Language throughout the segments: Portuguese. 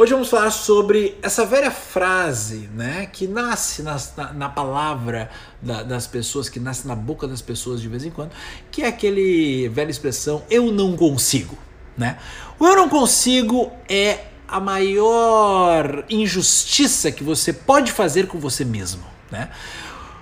Hoje vamos falar sobre essa velha frase, né, que nasce na, na palavra da, das pessoas, que nasce na boca das pessoas de vez em quando, que é aquele velha expressão "eu não consigo", né? O "eu não consigo" é a maior injustiça que você pode fazer com você mesmo, né?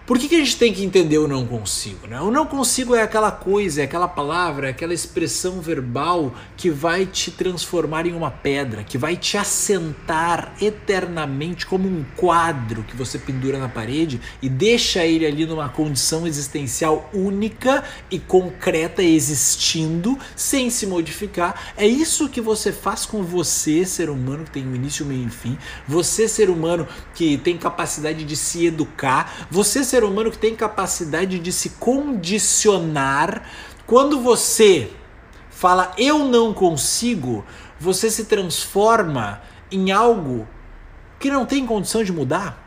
Por que, que a gente tem que entender o não consigo? Né? O não consigo é aquela coisa, é aquela palavra, é aquela expressão verbal que vai te transformar em uma pedra, que vai te assentar eternamente como um quadro que você pendura na parede e deixa ele ali numa condição existencial única e concreta, existindo, sem se modificar. É isso que você faz com você, ser humano que tem um início, meio e fim, você, ser humano que tem capacidade de se educar, você, ser ser humano que tem capacidade de se condicionar. Quando você fala eu não consigo, você se transforma em algo que não tem condição de mudar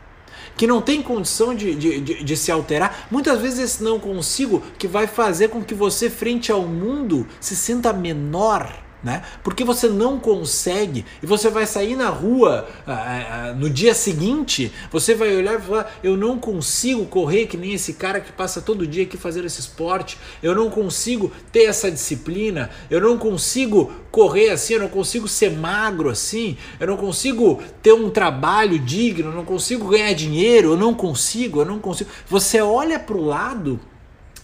que não tem condição de, de, de, de, se alterar. Muitas vezes esse não consigo que vai fazer com que você, frente ao mundo, se sinta menor né? Porque você não consegue e você vai sair na rua ah, ah, ah, no dia seguinte, você vai olhar e falar: eu não consigo correr que nem esse cara que passa todo dia aqui fazer esse esporte, eu não consigo ter essa disciplina, eu não consigo correr assim, eu não consigo ser magro assim, eu não consigo ter um trabalho digno, eu não consigo ganhar dinheiro, eu não consigo, eu não consigo. Você olha para o lado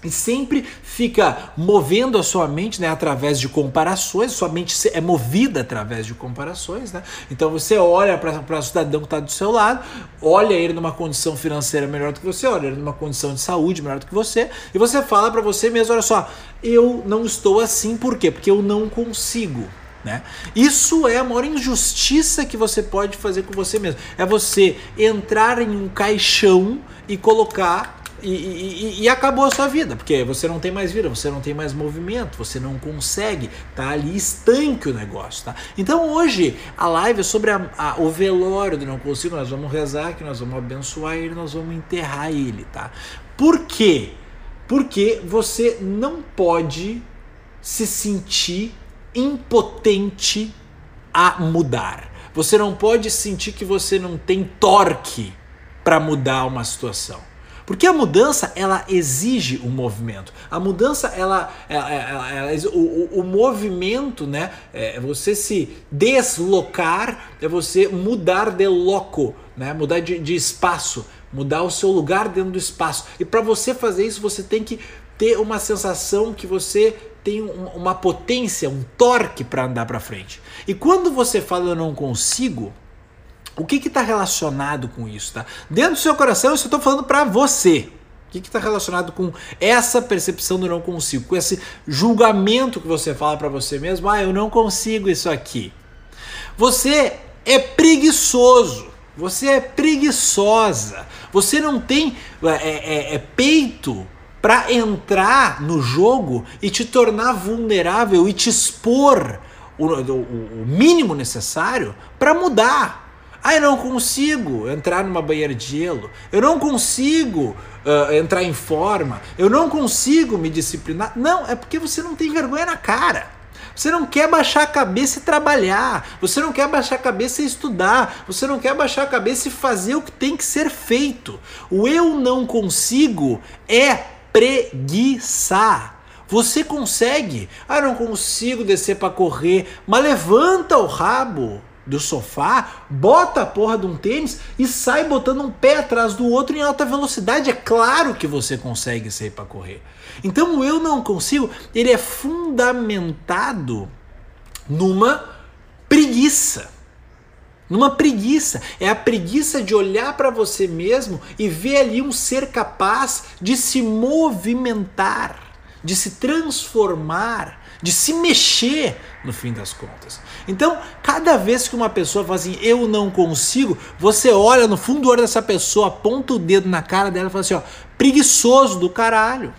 e sempre fica movendo a sua mente né, através de comparações, sua mente é movida através de comparações. Né? Então você olha para o cidadão que está do seu lado, olha ele numa condição financeira melhor do que você, olha ele numa condição de saúde melhor do que você, e você fala para você mesmo: olha só, eu não estou assim, por quê? Porque eu não consigo. Né? Isso é a maior injustiça que você pode fazer com você mesmo. É você entrar em um caixão e colocar e, e, e, acabou a sua vida, porque você não tem mais vida, você não tem mais movimento, você não consegue, tá ali estanque o negócio, tá? Então hoje a live é sobre a, a, o velório do não consigo, nós vamos rezar que nós vamos abençoar ele, nós vamos enterrar ele, tá? Por quê? Porque você não pode se sentir impotente a mudar. Você não pode sentir que você não tem torque para mudar uma situação. Porque a mudança, ela exige um movimento. A mudança, ela, ela, ela, ela o, o, movimento, né? É você se deslocar, é você mudar de loco, né? Mudar de, de espaço, mudar o seu lugar dentro do espaço. E para você fazer isso, você tem que ter uma sensação que você tem uma potência, um torque para andar para frente. E quando você fala eu não consigo, o que está relacionado com isso? Tá? Dentro do seu coração, eu estou falando para você. O que está relacionado com essa percepção do não consigo? Com esse julgamento que você fala para você mesmo? Ah, eu não consigo isso aqui. Você é preguiçoso. Você é preguiçosa. Você não tem é, é, é peito para entrar no jogo e te tornar vulnerável e te expor o, o, o mínimo necessário para mudar. Ah, eu não consigo entrar numa banheira de gelo. Eu não consigo uh, entrar em forma. Eu não consigo me disciplinar. Não, é porque você não tem vergonha na cara. Você não quer baixar a cabeça e trabalhar. Você não quer baixar a cabeça e estudar. Você não quer baixar a cabeça e fazer o que tem que ser feito. O eu não consigo é preguiça. Você consegue. Ah, eu não consigo descer para correr, mas levanta o rabo do sofá, bota a porra de um tênis e sai botando um pé atrás do outro em alta velocidade. É claro que você consegue sair para correr. Então o eu não consigo, ele é fundamentado numa preguiça. Numa preguiça. É a preguiça de olhar para você mesmo e ver ali um ser capaz de se movimentar, de se transformar, de se mexer no fim das contas. Então, cada vez que uma pessoa fala assim, eu não consigo, você olha no fundo do olho dessa pessoa, aponta o dedo na cara dela e fala assim, ó, preguiçoso do caralho.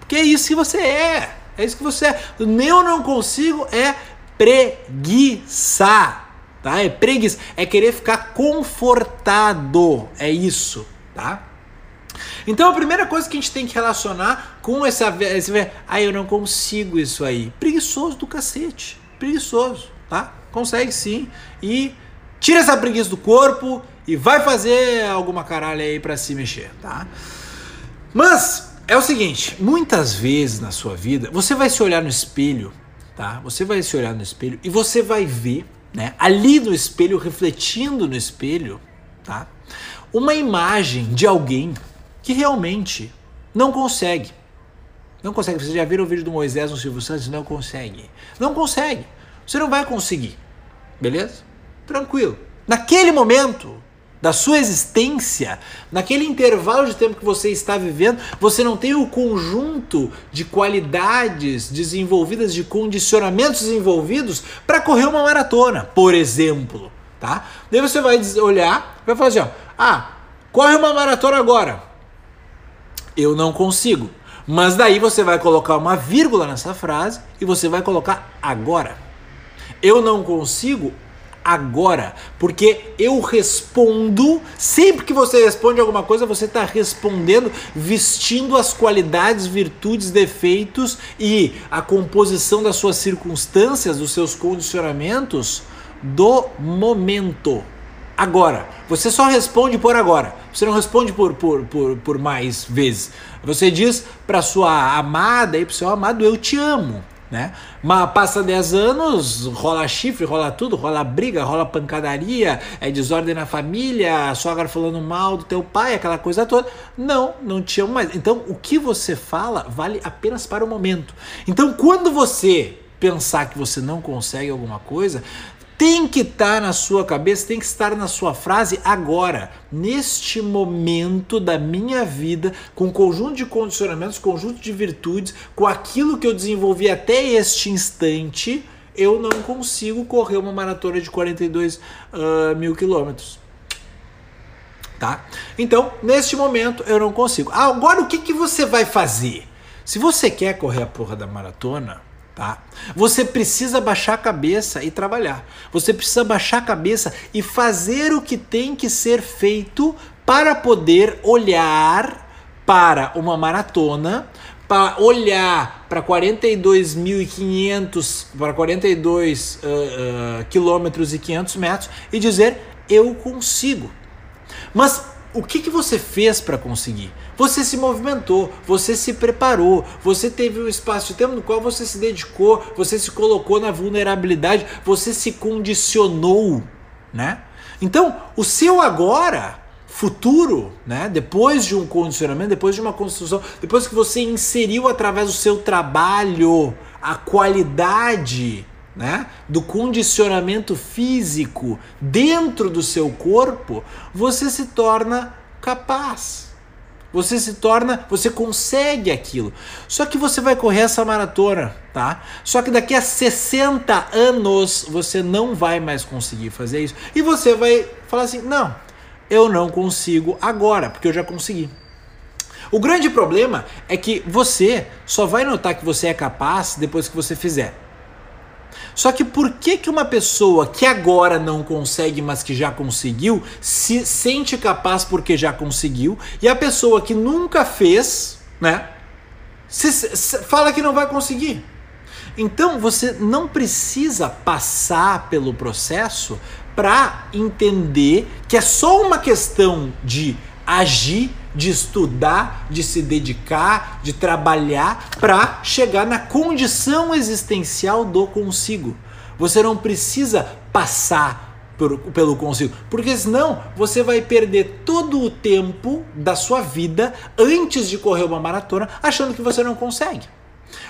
Porque é isso que você é. É isso que você é. O eu não consigo é preguiça. Tá? É preguiça. É querer ficar confortado. É isso, tá? Então a primeira coisa que a gente tem que relacionar com essa. Esse, ah, eu não consigo isso aí. Preguiçoso do cacete. Preguiçoso, tá? Consegue sim. E Tira essa preguiça do corpo e vai fazer alguma caralho aí para se mexer, tá? Mas é o seguinte, muitas vezes na sua vida, você vai se olhar no espelho, tá? Você vai se olhar no espelho e você vai ver, né, ali no espelho, refletindo no espelho, tá? Uma imagem de alguém que realmente não consegue. Não consegue. Vocês já viram o vídeo do Moisés no Silvio Santos? Não consegue. Não consegue. Você não vai conseguir. Beleza? Tranquilo. Naquele momento, da sua existência, naquele intervalo de tempo que você está vivendo, você não tem o conjunto de qualidades desenvolvidas, de condicionamentos desenvolvidos para correr uma maratona, por exemplo, tá? Daí você vai olhar, vai falar assim, ó, ah, corre uma maratona agora. Eu não consigo. Mas daí você vai colocar uma vírgula nessa frase e você vai colocar agora. Eu não consigo agora, porque eu respondo, sempre que você responde alguma coisa, você está respondendo vestindo as qualidades, virtudes, defeitos e a composição das suas circunstâncias, dos seus condicionamentos do momento. Agora, você só responde por agora. Você não responde por, por, por, por mais vezes. Você diz para sua amada e para seu amado, eu te amo né? Mas passa 10 anos, rola chifre, rola tudo, rola briga, rola pancadaria, é desordem na família, a sogra falando mal do teu pai, aquela coisa toda. Não, não te amo mais. Então, o que você fala vale apenas para o momento. Então, quando você pensar que você não consegue alguma coisa, tem que estar tá na sua cabeça, tem que estar na sua frase agora, neste momento da minha vida, com um conjunto de condicionamentos, conjunto de virtudes, com aquilo que eu desenvolvi até este instante, eu não consigo correr uma maratona de 42 uh, mil quilômetros. Tá? Então, neste momento, eu não consigo. Agora, o que, que você vai fazer? Se você quer correr a porra da maratona, Tá? Você precisa baixar a cabeça e trabalhar. Você precisa baixar a cabeça e fazer o que tem que ser feito para poder olhar para uma maratona, para olhar para 42.500, para 42 uh, uh, quilômetros e 500 metros e dizer eu consigo. Mas o que, que você fez para conseguir? Você se movimentou, você se preparou, você teve um espaço de tempo no qual você se dedicou, você se colocou na vulnerabilidade, você se condicionou, né? Então, o seu agora, futuro, né? Depois de um condicionamento, depois de uma construção, depois que você inseriu através do seu trabalho a qualidade né, do condicionamento físico dentro do seu corpo, você se torna capaz. Você se torna, você consegue aquilo. Só que você vai correr essa maratona, tá? Só que daqui a 60 anos você não vai mais conseguir fazer isso. E você vai falar assim: "Não, eu não consigo agora, porque eu já consegui". O grande problema é que você só vai notar que você é capaz depois que você fizer. Só que por que, que uma pessoa que agora não consegue, mas que já conseguiu, se sente capaz porque já conseguiu, e a pessoa que nunca fez, né, se, se, fala que não vai conseguir? Então você não precisa passar pelo processo para entender que é só uma questão de agir, de estudar, de se dedicar, de trabalhar para chegar na condição existencial do consigo. Você não precisa passar por, pelo consigo, porque senão você vai perder todo o tempo da sua vida antes de correr uma maratona achando que você não consegue.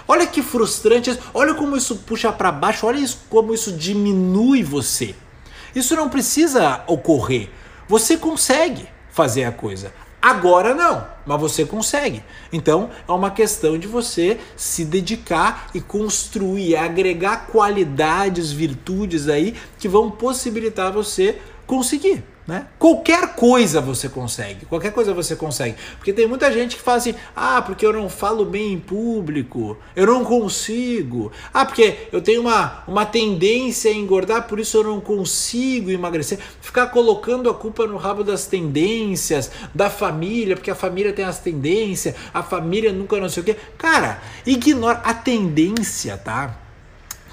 Olha que frustrante, olha como isso puxa para baixo, olha isso, como isso diminui você. Isso não precisa ocorrer. Você consegue fazer a coisa. Agora não, mas você consegue. Então é uma questão de você se dedicar e construir, agregar qualidades, virtudes aí que vão possibilitar você conseguir. Né? Qualquer coisa você consegue, qualquer coisa você consegue. Porque tem muita gente que fala assim: ah, porque eu não falo bem em público, eu não consigo. Ah, porque eu tenho uma, uma tendência a engordar, por isso eu não consigo emagrecer. Ficar colocando a culpa no rabo das tendências, da família, porque a família tem as tendências, a família nunca não sei o quê. Cara, ignora a tendência, tá?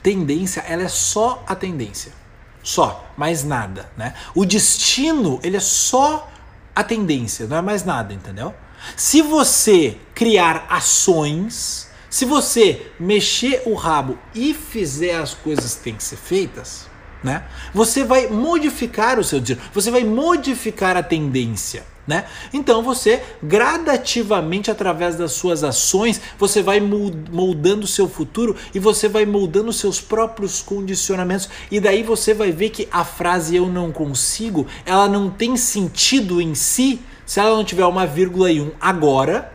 Tendência, ela é só a tendência. Só, mais nada, né? O destino, ele é só a tendência, não é mais nada, entendeu? Se você criar ações, se você mexer o rabo e fizer as coisas que têm que ser feitas, né? Você vai modificar o seu destino, você vai modificar a tendência. Né? Então você gradativamente através das suas ações você vai moldando o seu futuro e você vai moldando seus próprios condicionamentos e daí você vai ver que a frase eu não consigo ela não tem sentido em si se ela não tiver uma vírgula e um agora,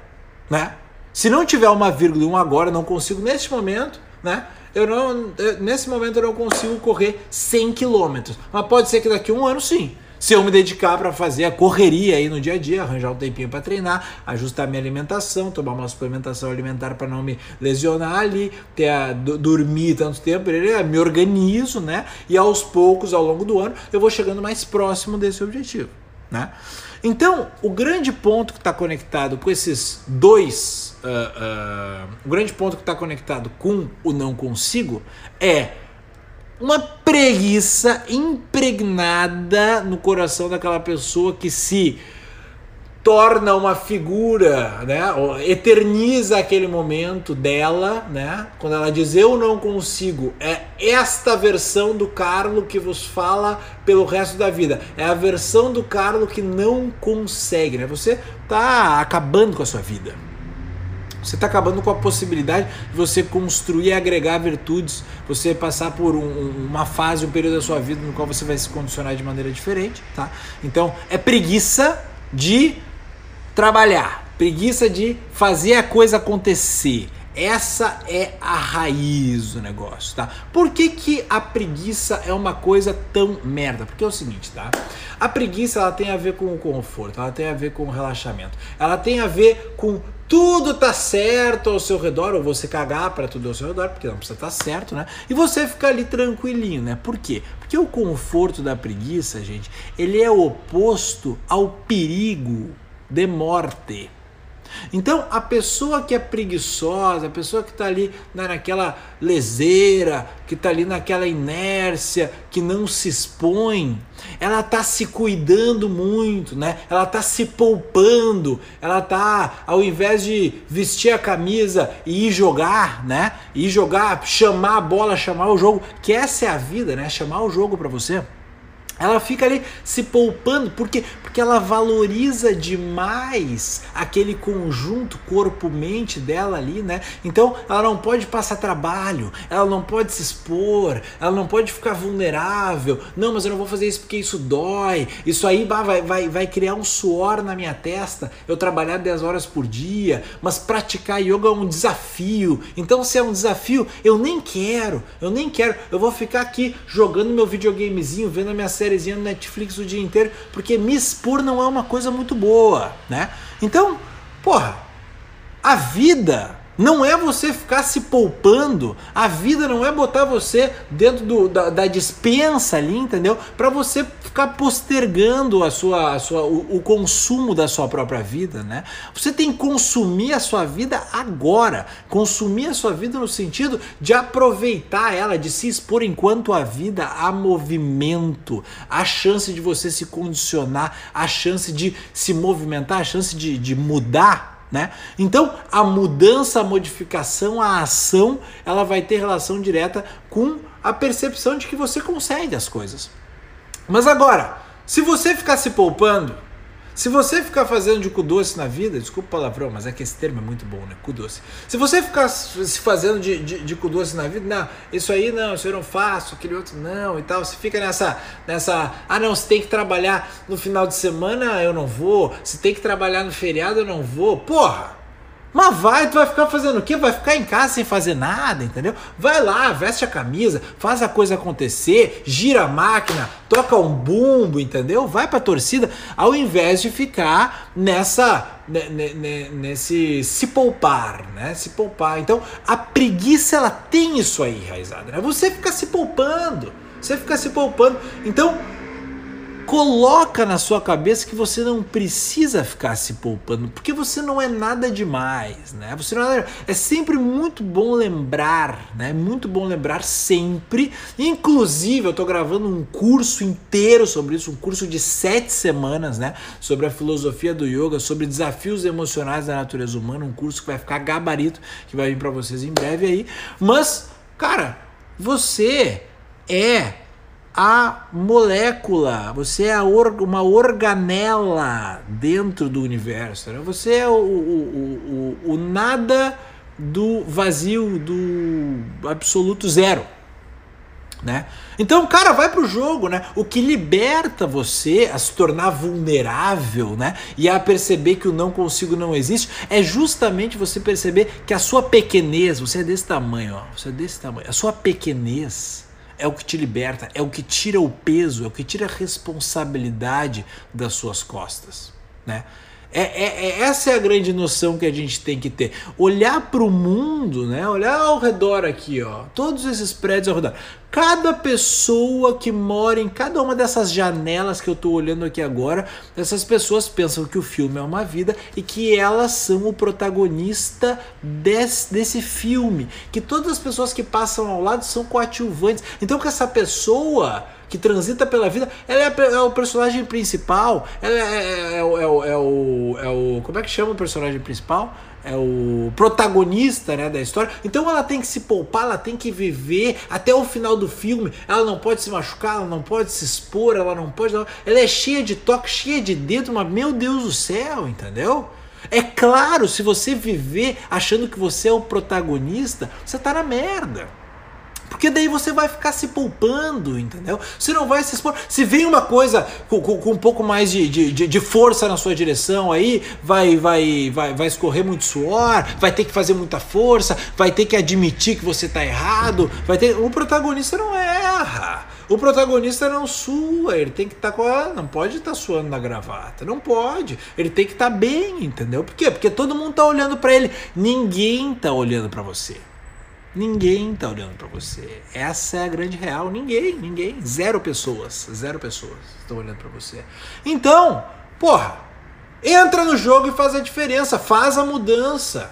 né? Se não tiver uma vírgula e um agora, não consigo neste momento, né? Eu não, eu, nesse momento eu não consigo correr 100 km. Mas pode ser que daqui a um ano sim. Se eu me dedicar para fazer a correria aí no dia a dia, arranjar um tempinho para treinar, ajustar minha alimentação, tomar uma suplementação alimentar para não me lesionar ali, ter a, dormir tanto tempo, me organizo, né? E aos poucos, ao longo do ano, eu vou chegando mais próximo desse objetivo, né? Então, o grande ponto que está conectado com esses dois, uh, uh, o grande ponto que está conectado com o não consigo é uma preguiça impregnada no coração daquela pessoa que se torna uma figura, né? Eterniza aquele momento dela, né? Quando ela diz eu não consigo, é esta versão do Carlo que vos fala pelo resto da vida. É a versão do Carlo que não consegue, né? Você tá acabando com a sua vida. Você está acabando com a possibilidade de você construir e agregar virtudes, você passar por um, uma fase, um período da sua vida no qual você vai se condicionar de maneira diferente, tá? Então é preguiça de trabalhar, preguiça de fazer a coisa acontecer. Essa é a raiz do negócio, tá? Por que, que a preguiça é uma coisa tão merda? Porque é o seguinte, tá? A preguiça ela tem a ver com o conforto, ela tem a ver com o relaxamento, ela tem a ver com tudo tá certo ao seu redor, ou você cagar para tudo ao seu redor, porque não precisa estar tá certo, né? E você ficar ali tranquilinho, né? Por quê? Porque o conforto da preguiça, gente, ele é oposto ao perigo de morte. Então, a pessoa que é preguiçosa, a pessoa que está ali naquela leseira, que está ali naquela inércia, que não se expõe, ela está se cuidando muito, né? Ela está se poupando, ela está, ao invés de vestir a camisa e ir jogar, né? Ir jogar, chamar a bola, chamar o jogo, que essa é a vida, né? Chamar o jogo para você. Ela fica ali se poupando, porque porque ela valoriza demais aquele conjunto corpo-mente dela ali, né? Então ela não pode passar trabalho, ela não pode se expor, ela não pode ficar vulnerável. Não, mas eu não vou fazer isso porque isso dói. Isso aí vai, vai, vai criar um suor na minha testa. Eu trabalhar 10 horas por dia, mas praticar yoga é um desafio. Então se é um desafio, eu nem quero, eu nem quero. Eu vou ficar aqui jogando meu videogamezinho, vendo a minha sériezinha no Netflix o dia inteiro, porque me expor não é uma coisa muito boa, né? Então, porra, a vida não é você ficar se poupando, a vida não é botar você dentro do, da, da dispensa ali, entendeu? Para você ficar postergando a sua, a sua, o, o, consumo da sua própria vida, né? Você tem que consumir a sua vida agora, consumir a sua vida no sentido de aproveitar ela, de se expor enquanto a vida há movimento, a chance de você se condicionar, a chance de se movimentar, a chance de, de mudar né? Então, a mudança, a modificação, a ação, ela vai ter relação direta com a percepção de que você consegue as coisas. Mas agora, se você ficar se poupando, se você ficar fazendo de cu doce na vida, desculpa o palavrão, mas é que esse termo é muito bom, né? Cu doce. Se você ficar se fazendo de, de, de cu doce na vida, não, isso aí não, isso eu não faço, aquele outro não e tal. Você fica nessa, nessa, ah não, você tem que trabalhar no final de semana, eu não vou. Se tem que trabalhar no feriado, eu não vou. Porra! Mas vai, tu vai ficar fazendo o quê? Vai ficar em casa sem fazer nada, entendeu? Vai lá, veste a camisa, faz a coisa acontecer, gira a máquina, toca um bumbo, entendeu? Vai pra torcida, ao invés de ficar nessa nesse se poupar, né? Se poupar. Então, a preguiça ela tem isso aí enraizado, né? Você fica se poupando. Você fica se poupando. Então, coloca na sua cabeça que você não precisa ficar se poupando, porque você não é nada demais, né? Você não é, é sempre muito bom lembrar, né? Muito bom lembrar sempre. Inclusive, eu tô gravando um curso inteiro sobre isso, um curso de sete semanas, né? Sobre a filosofia do yoga, sobre desafios emocionais da natureza humana, um curso que vai ficar gabarito, que vai vir para vocês em breve aí. Mas, cara, você é a molécula, você é or, uma organela dentro do universo. Né? Você é o, o, o, o nada do vazio, do absoluto zero. Né? Então, cara, vai pro jogo, né? O que liberta você a se tornar vulnerável, né? E a perceber que o não consigo não existe, é justamente você perceber que a sua pequenez, você é desse tamanho, ó, você é desse tamanho, a sua pequenez é o que te liberta, é o que tira o peso, é o que tira a responsabilidade das suas costas, né? É, é, é, essa é a grande noção que a gente tem que ter. Olhar para o mundo, né? Olhar ao redor aqui, ó. Todos esses prédios ao redor. Cada pessoa que mora em cada uma dessas janelas que eu estou olhando aqui agora, essas pessoas pensam que o filme é uma vida e que elas são o protagonista desse, desse filme. Que todas as pessoas que passam ao lado são coadjuvantes. Então que essa pessoa que transita pela vida, ela é, é o personagem principal, ela é, é, é, é, o, é, o, é o. Como é que chama o personagem principal? É o protagonista né, da história. Então ela tem que se poupar, ela tem que viver até o final do filme. Ela não pode se machucar, ela não pode se expor, ela não pode. Ela é cheia de toque, cheia de dedo, mas meu Deus do céu, entendeu? É claro, se você viver achando que você é o protagonista, você tá na merda. Porque daí você vai ficar se poupando, entendeu? Você não vai se expor. Se vem uma coisa com, com, com um pouco mais de, de, de, força na sua direção aí, vai, vai, vai, vai escorrer muito suor, vai ter que fazer muita força, vai ter que admitir que você está errado, vai ter. O protagonista não erra. O protagonista não sua, ele tem que estar tá com a. Não pode estar tá suando na gravata, não pode. Ele tem que estar tá bem, entendeu? Por quê? Porque todo mundo está olhando para ele. Ninguém está olhando para você. Ninguém tá olhando para você. Essa é a grande real. Ninguém, ninguém. Zero pessoas. Zero pessoas estão olhando para você. Então, porra, entra no jogo e faz a diferença. Faz a mudança.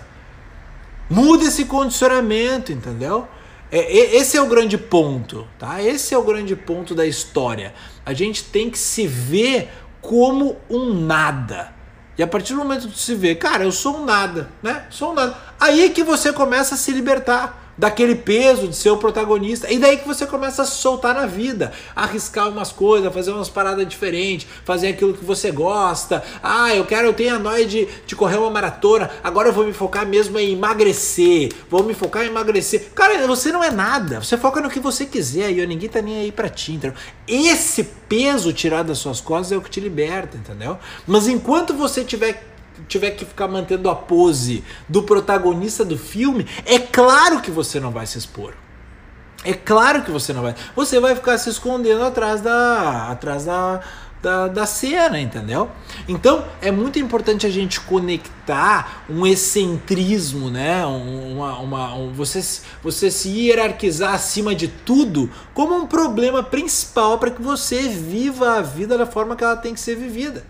Muda esse condicionamento, entendeu? É, esse é o grande ponto, tá? Esse é o grande ponto da história. A gente tem que se ver como um nada. E a partir do momento que se vê, cara, eu sou um nada, né? Sou um nada. Aí que você começa a se libertar daquele peso de ser o protagonista. E daí que você começa a soltar na vida, arriscar umas coisas, fazer umas paradas diferentes, fazer aquilo que você gosta. Ah, eu quero, eu tenho a noia de, de correr uma maratona, agora eu vou me focar mesmo em emagrecer, vou me focar em emagrecer. Cara, você não é nada, você foca no que você quiser e ninguém tá nem aí pra ti, entendeu? Esse peso tirado das suas costas é o que te liberta, entendeu? Mas enquanto você tiver tiver que ficar mantendo a pose do protagonista do filme, é claro que você não vai se expor. É claro que você não vai. Você vai ficar se escondendo atrás da atrás da, da, da cena, entendeu? Então é muito importante a gente conectar um excentrismo, né? Uma, uma, um, você, você se hierarquizar acima de tudo como um problema principal para que você viva a vida da forma que ela tem que ser vivida.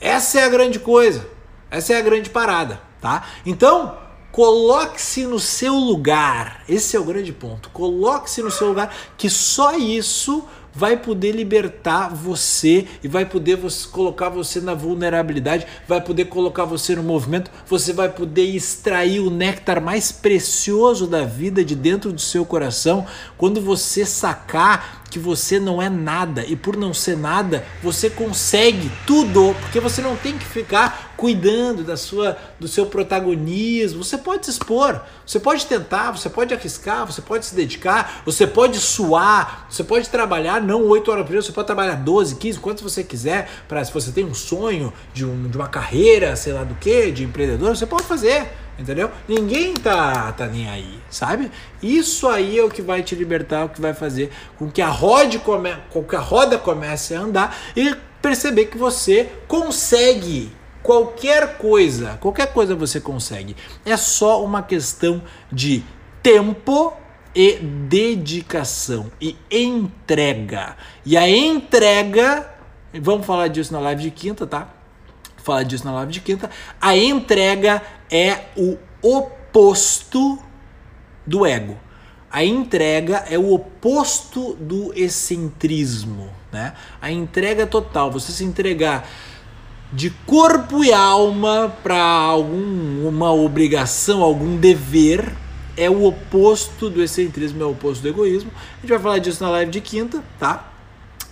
Essa é a grande coisa. Essa é a grande parada, tá? Então, coloque-se no seu lugar. Esse é o grande ponto. Coloque-se no seu lugar, que só isso vai poder libertar você e vai poder você, colocar você na vulnerabilidade, vai poder colocar você no movimento, você vai poder extrair o néctar mais precioso da vida de dentro do seu coração quando você sacar que você não é nada e por não ser nada, você consegue tudo, porque você não tem que ficar cuidando da sua do seu protagonismo. Você pode se expor, você pode tentar, você pode arriscar, você pode se dedicar, você pode suar, você pode trabalhar não 8 horas por dia, você pode trabalhar 12, 15, quantos você quiser, para se você tem um sonho de, um, de uma carreira, sei lá do que, de empreendedor, você pode fazer entendeu? Ninguém tá, tá nem aí, sabe? Isso aí é o que vai te libertar, o que vai fazer com que a roda, come, com que a roda comece a andar e perceber que você consegue qualquer coisa, qualquer coisa você consegue. É só uma questão de tempo e dedicação e entrega. E a entrega Vamos falar disso na live de quinta, tá? Falar disso na live de quinta. A entrega é o oposto do ego. A entrega é o oposto do excentrismo, né? A entrega total, você se entregar de corpo e alma para alguma obrigação, algum dever, é o oposto do excentrismo, é o oposto do egoísmo. A gente vai falar disso na live de quinta, tá?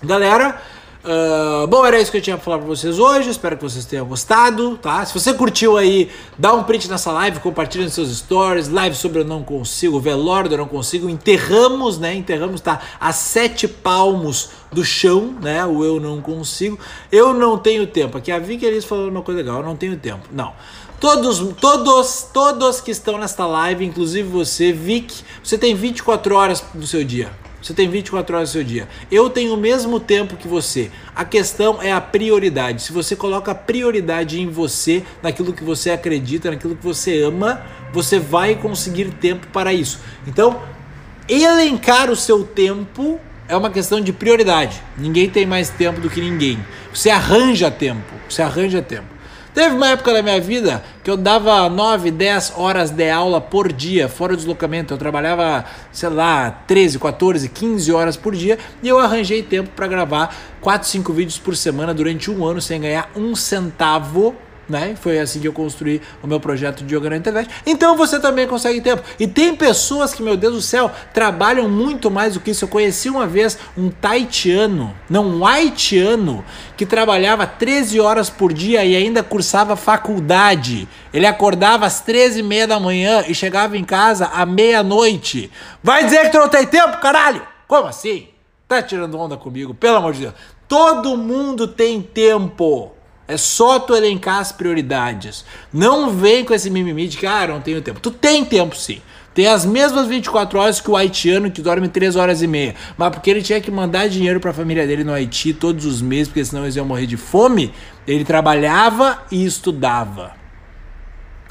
Galera, Uh, bom, era isso que eu tinha pra falar pra vocês hoje. Espero que vocês tenham gostado, tá? Se você curtiu aí, dá um print nessa live, compartilha nos seus stories. Live sobre Eu Não Consigo, velório Eu Não Consigo. Enterramos, né? Enterramos, tá? A sete palmos do chão, né? O Eu Não Consigo. Eu não tenho tempo. Aqui a Vicky eles falou uma coisa legal. Eu não tenho tempo. Não. Todos, todos, todos que estão nesta live, inclusive você, Vic, você tem 24 horas do seu dia. Você tem 24 horas do seu dia. Eu tenho o mesmo tempo que você. A questão é a prioridade. Se você coloca prioridade em você, naquilo que você acredita, naquilo que você ama, você vai conseguir tempo para isso. Então, elencar o seu tempo é uma questão de prioridade. Ninguém tem mais tempo do que ninguém. Você arranja tempo. Você arranja tempo. Teve uma época da minha vida que eu dava 9, 10 horas de aula por dia, fora o deslocamento. Eu trabalhava, sei lá, 13, 14, 15 horas por dia e eu arranjei tempo para gravar 4, 5 vídeos por semana durante um ano sem ganhar um centavo né? Foi assim que eu construí o meu projeto de yoga na internet. Então você também consegue tempo. E tem pessoas que, meu Deus do céu, trabalham muito mais do que isso. Eu conheci uma vez um taitiano, não, um haitiano, que trabalhava 13 horas por dia e ainda cursava faculdade. Ele acordava às 13 e meia da manhã e chegava em casa à meia-noite. Vai dizer que tu não tem tempo, caralho? Como assim? Tá tirando onda comigo, pelo amor de Deus. Todo mundo tem tempo. É só tu elencar as prioridades. Não vem com esse mimimi de que, ah, não tenho tempo. Tu tem tempo sim. Tem as mesmas 24 horas que o haitiano que dorme 3 horas e meia. Mas porque ele tinha que mandar dinheiro para a família dele no Haiti todos os meses, porque senão eles iam morrer de fome, ele trabalhava e estudava.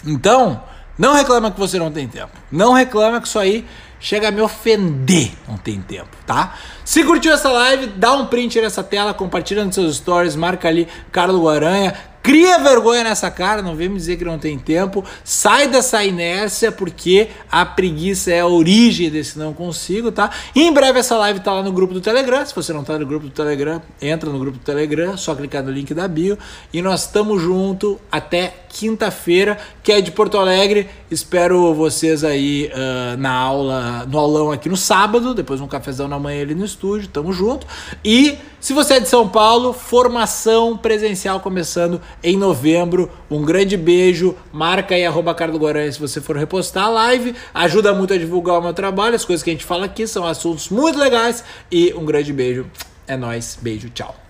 Então, não reclama que você não tem tempo. Não reclama que isso aí chega a me ofender, não tem tempo, tá? Se curtiu essa live, dá um print nessa tela, compartilha nos seus stories, marca ali Carlos Guaranha, Cria vergonha nessa cara, não vem me dizer que não tem tempo. Sai dessa inércia, porque a preguiça é a origem desse não consigo, tá? E em breve essa live tá lá no grupo do Telegram. Se você não tá no grupo do Telegram, entra no grupo do Telegram, só clicar no link da bio. E nós estamos junto até quinta-feira, que é de Porto Alegre. Espero vocês aí uh, na aula, no aulão aqui no sábado, depois um cafezão na manhã ali no estúdio. Tamo junto. E se você é de São Paulo, formação presencial começando em novembro. Um grande beijo. Marca aí arroba Carlos Guaranha se você for repostar a live. Ajuda muito a divulgar o meu trabalho. As coisas que a gente fala aqui são assuntos muito legais. E um grande beijo. É nóis. Beijo. Tchau.